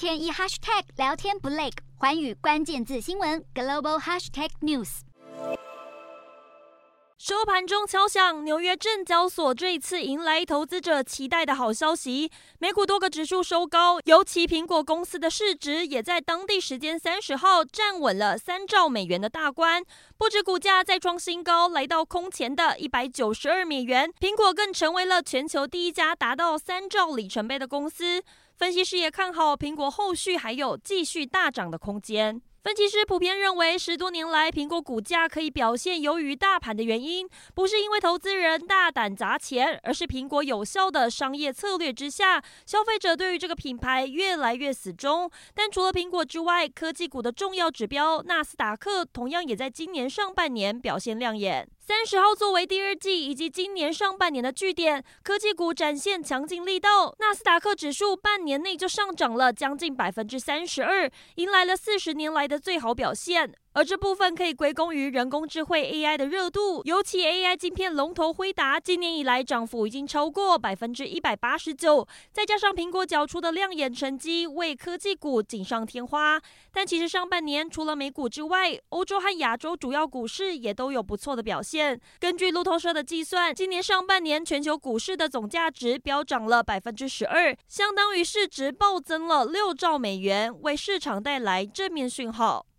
天一 hashtag 聊天不累，寰宇关键字新闻 global hashtag news。收盘中敲响，纽约证交所这一次迎来投资者期待的好消息，美股多个指数收高，尤其苹果公司的市值也在当地时间三十号站稳了三兆美元的大关，不止股价再创新高，来到空前的一百九十二美元，苹果更成为了全球第一家达到三兆里程碑的公司。分析师也看好苹果后续还有继续大涨的空间。分析师普遍认为，十多年来苹果股价可以表现优于大盘的原因，不是因为投资人大胆砸钱，而是苹果有效的商业策略之下，消费者对于这个品牌越来越死忠。但除了苹果之外，科技股的重要指标纳斯达克同样也在今年上半年表现亮眼。三十号作为第二季以及今年上半年的据点，科技股展现强劲力道。纳斯达克指数半年内就上涨了将近百分之三十二，迎来了四十年来的最好表现。而这部分可以归功于人工智慧 AI 的热度，尤其 AI 晶片龙头辉达，今年以来涨幅已经超过百分之一百八十九，再加上苹果缴出的亮眼成绩，为科技股锦上添花。但其实上半年除了美股之外，欧洲和亚洲主要股市也都有不错的表现。根据路透社的计算，今年上半年全球股市的总价值飙涨了百分之十二，相当于市值暴增了六兆美元，为市场带来正面讯号。